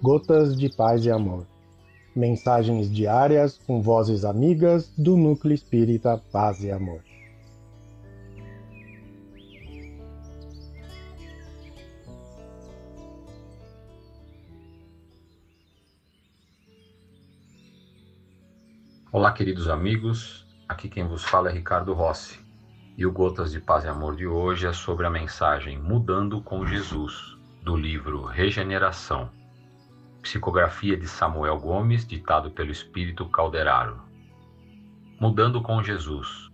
Gotas de Paz e Amor. Mensagens diárias com vozes amigas do Núcleo Espírita Paz e Amor. Olá, queridos amigos. Aqui quem vos fala é Ricardo Rossi. E o Gotas de Paz e Amor de hoje é sobre a mensagem Mudando com Jesus, do livro Regeneração. Psicografia de Samuel Gomes, ditado pelo Espírito Calderaro. Mudando com Jesus.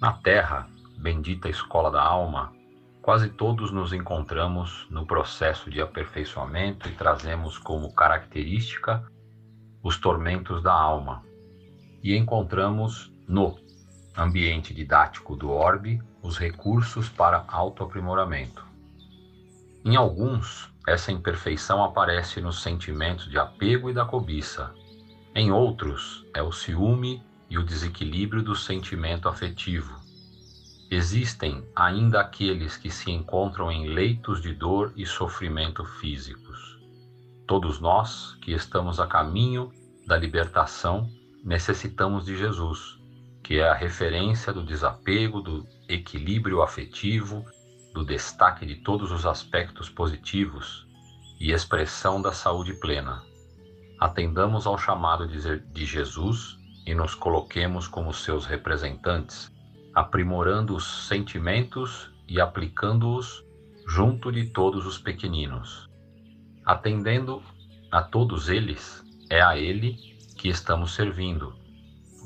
Na Terra, bendita escola da alma, quase todos nos encontramos no processo de aperfeiçoamento e trazemos como característica os tormentos da alma. E encontramos no ambiente didático do orbe os recursos para autoaprimoramento. Em alguns, essa imperfeição aparece nos sentimentos de apego e da cobiça. Em outros, é o ciúme e o desequilíbrio do sentimento afetivo. Existem ainda aqueles que se encontram em leitos de dor e sofrimento físicos. Todos nós que estamos a caminho da libertação necessitamos de Jesus que é a referência do desapego, do equilíbrio afetivo, do destaque de todos os aspectos positivos e expressão da saúde plena. Atendamos ao chamado de Jesus e nos coloquemos como seus representantes, aprimorando os sentimentos e aplicando-os junto de todos os pequeninos. Atendendo a todos eles, é a Ele que estamos servindo.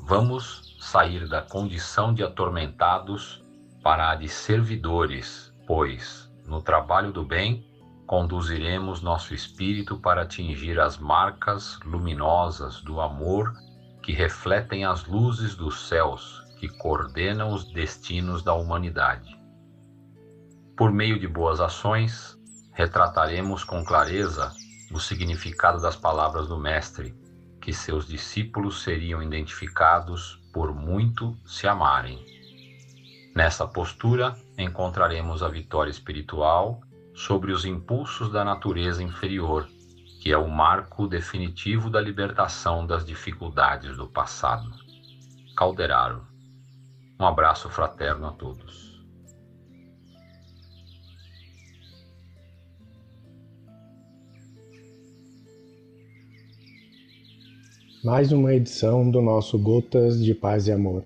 Vamos sair da condição de atormentados para a de servidores, pois, no trabalho do bem, conduziremos nosso espírito para atingir as marcas luminosas do amor que refletem as luzes dos céus que coordenam os destinos da humanidade. Por meio de boas ações, retrataremos com clareza o significado das palavras do Mestre, que seus discípulos seriam identificados por muito se amarem. Nessa postura, encontraremos a vitória espiritual sobre os impulsos da natureza inferior, que é o marco definitivo da libertação das dificuldades do passado. Calderaro. Um abraço fraterno a todos. mais uma edição do nosso Gotas de Paz e Amor.